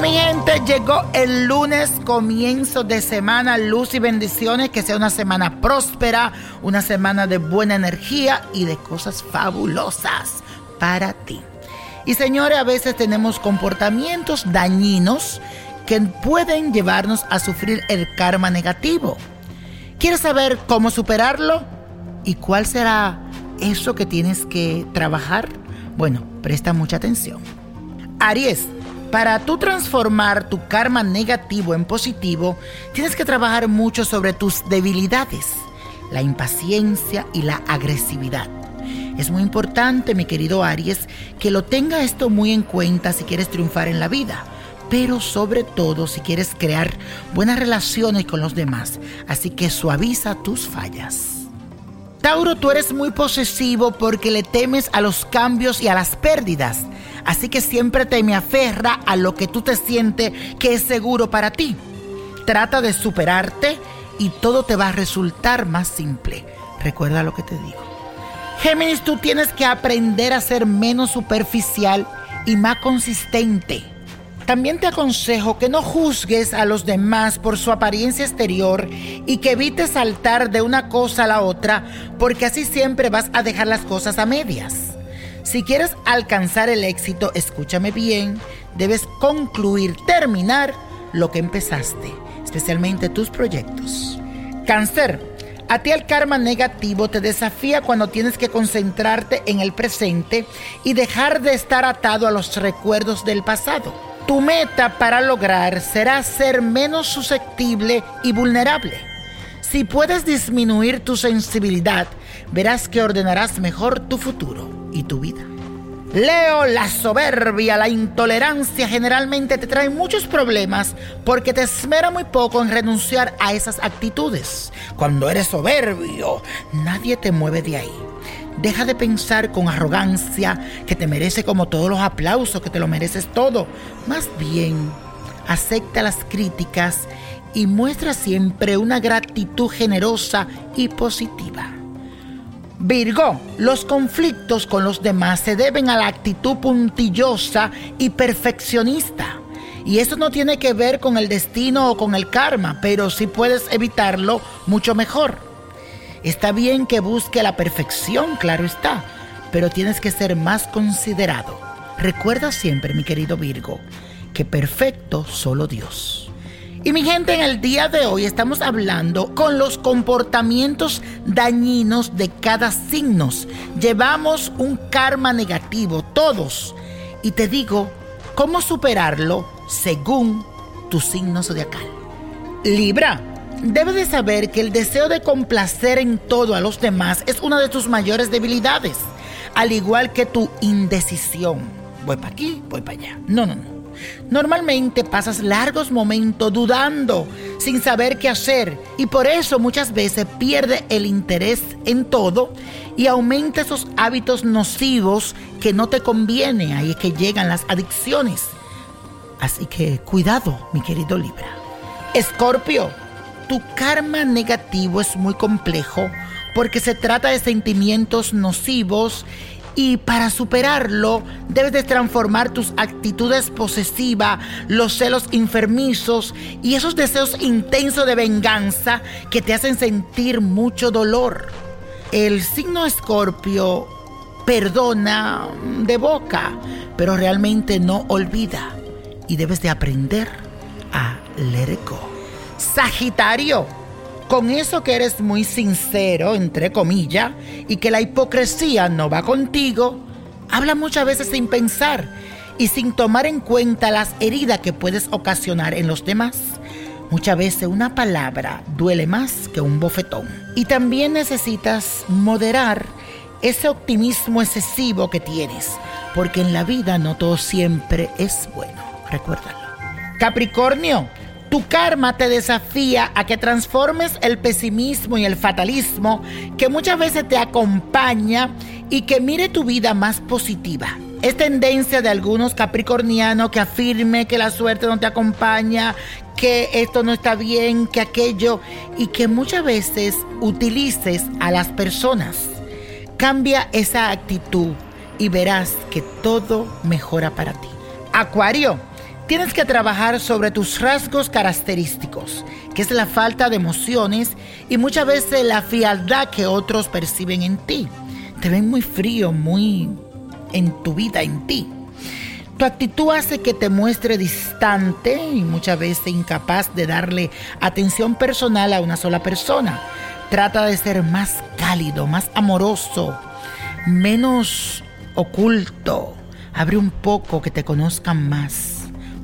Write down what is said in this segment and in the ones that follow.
Mi gente, llegó el lunes, comienzo de semana, luz y bendiciones, que sea una semana próspera, una semana de buena energía y de cosas fabulosas para ti. Y señores, a veces tenemos comportamientos dañinos que pueden llevarnos a sufrir el karma negativo. ¿Quieres saber cómo superarlo? ¿Y cuál será eso que tienes que trabajar? Bueno, presta mucha atención. Aries, para tú transformar tu karma negativo en positivo, tienes que trabajar mucho sobre tus debilidades, la impaciencia y la agresividad. Es muy importante, mi querido Aries, que lo tenga esto muy en cuenta si quieres triunfar en la vida, pero sobre todo si quieres crear buenas relaciones con los demás. Así que suaviza tus fallas. Tauro, tú eres muy posesivo porque le temes a los cambios y a las pérdidas. Así que siempre te me aferra a lo que tú te sientes que es seguro para ti. Trata de superarte y todo te va a resultar más simple. Recuerda lo que te digo. Géminis, tú tienes que aprender a ser menos superficial y más consistente. También te aconsejo que no juzgues a los demás por su apariencia exterior y que evites saltar de una cosa a la otra porque así siempre vas a dejar las cosas a medias. Si quieres alcanzar el éxito, escúchame bien, debes concluir, terminar lo que empezaste, especialmente tus proyectos. Cáncer, a ti el karma negativo te desafía cuando tienes que concentrarte en el presente y dejar de estar atado a los recuerdos del pasado. Tu meta para lograr será ser menos susceptible y vulnerable. Si puedes disminuir tu sensibilidad, verás que ordenarás mejor tu futuro y tu vida. Leo, la soberbia, la intolerancia generalmente te traen muchos problemas porque te esmera muy poco en renunciar a esas actitudes. Cuando eres soberbio, nadie te mueve de ahí. Deja de pensar con arrogancia que te merece como todos los aplausos, que te lo mereces todo. Más bien, acepta las críticas y muestra siempre una gratitud generosa y positiva. Virgo, los conflictos con los demás se deben a la actitud puntillosa y perfeccionista. Y eso no tiene que ver con el destino o con el karma, pero si puedes evitarlo, mucho mejor. Está bien que busque la perfección, claro está, pero tienes que ser más considerado. Recuerda siempre, mi querido Virgo, que perfecto solo Dios. Y mi gente, en el día de hoy estamos hablando con los comportamientos dañinos de cada signo. Llevamos un karma negativo, todos. Y te digo cómo superarlo según tu signo zodiacal. Libra debes de saber que el deseo de complacer en todo a los demás es una de tus mayores debilidades, al igual que tu indecisión. Voy para aquí, voy para allá. No, no, no. Normalmente pasas largos momentos dudando, sin saber qué hacer, y por eso muchas veces pierde el interés en todo y aumenta esos hábitos nocivos que no te conviene. Ahí es que llegan las adicciones. Así que cuidado, mi querido Libra. Escorpio, tu karma negativo es muy complejo porque se trata de sentimientos nocivos y para superarlo debes de transformar tus actitudes posesivas, los celos enfermizos y esos deseos intensos de venganza que te hacen sentir mucho dolor. El signo escorpio perdona de boca, pero realmente no olvida y debes de aprender a let go. Sagitario, con eso que eres muy sincero, entre comillas, y que la hipocresía no va contigo, habla muchas veces sin pensar y sin tomar en cuenta las heridas que puedes ocasionar en los demás. Muchas veces una palabra duele más que un bofetón. Y también necesitas moderar ese optimismo excesivo que tienes, porque en la vida no todo siempre es bueno. Recuérdalo. Capricornio, tu karma te desafía a que transformes el pesimismo y el fatalismo que muchas veces te acompaña y que mire tu vida más positiva. Es tendencia de algunos capricornianos que afirme que la suerte no te acompaña, que esto no está bien, que aquello, y que muchas veces utilices a las personas. Cambia esa actitud y verás que todo mejora para ti. Acuario Tienes que trabajar sobre tus rasgos característicos, que es la falta de emociones y muchas veces la frialdad que otros perciben en ti. Te ven muy frío, muy en tu vida, en ti. Tu actitud hace que te muestre distante y muchas veces incapaz de darle atención personal a una sola persona. Trata de ser más cálido, más amoroso, menos oculto. Abre un poco que te conozcan más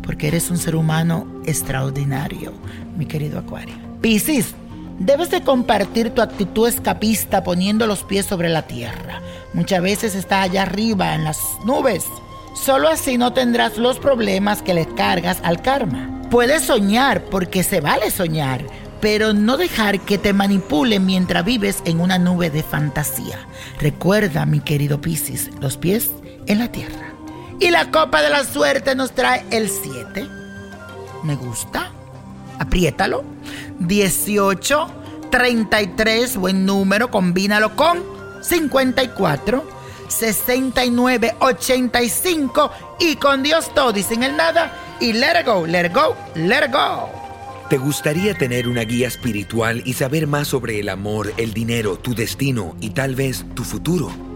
porque eres un ser humano extraordinario, mi querido Acuario. Piscis, debes de compartir tu actitud escapista poniendo los pies sobre la tierra. Muchas veces está allá arriba en las nubes. Solo así no tendrás los problemas que le cargas al karma. Puedes soñar porque se vale soñar, pero no dejar que te manipulen mientras vives en una nube de fantasía. Recuerda, mi querido Piscis, los pies en la tierra. Y la copa de la suerte nos trae el 7. Me gusta. Apriétalo. 18, 33, buen número, combínalo con 54, 69, 85 y con Dios todo y sin el nada. Y let it go, let it go, let it go. ¿Te gustaría tener una guía espiritual y saber más sobre el amor, el dinero, tu destino y tal vez tu futuro?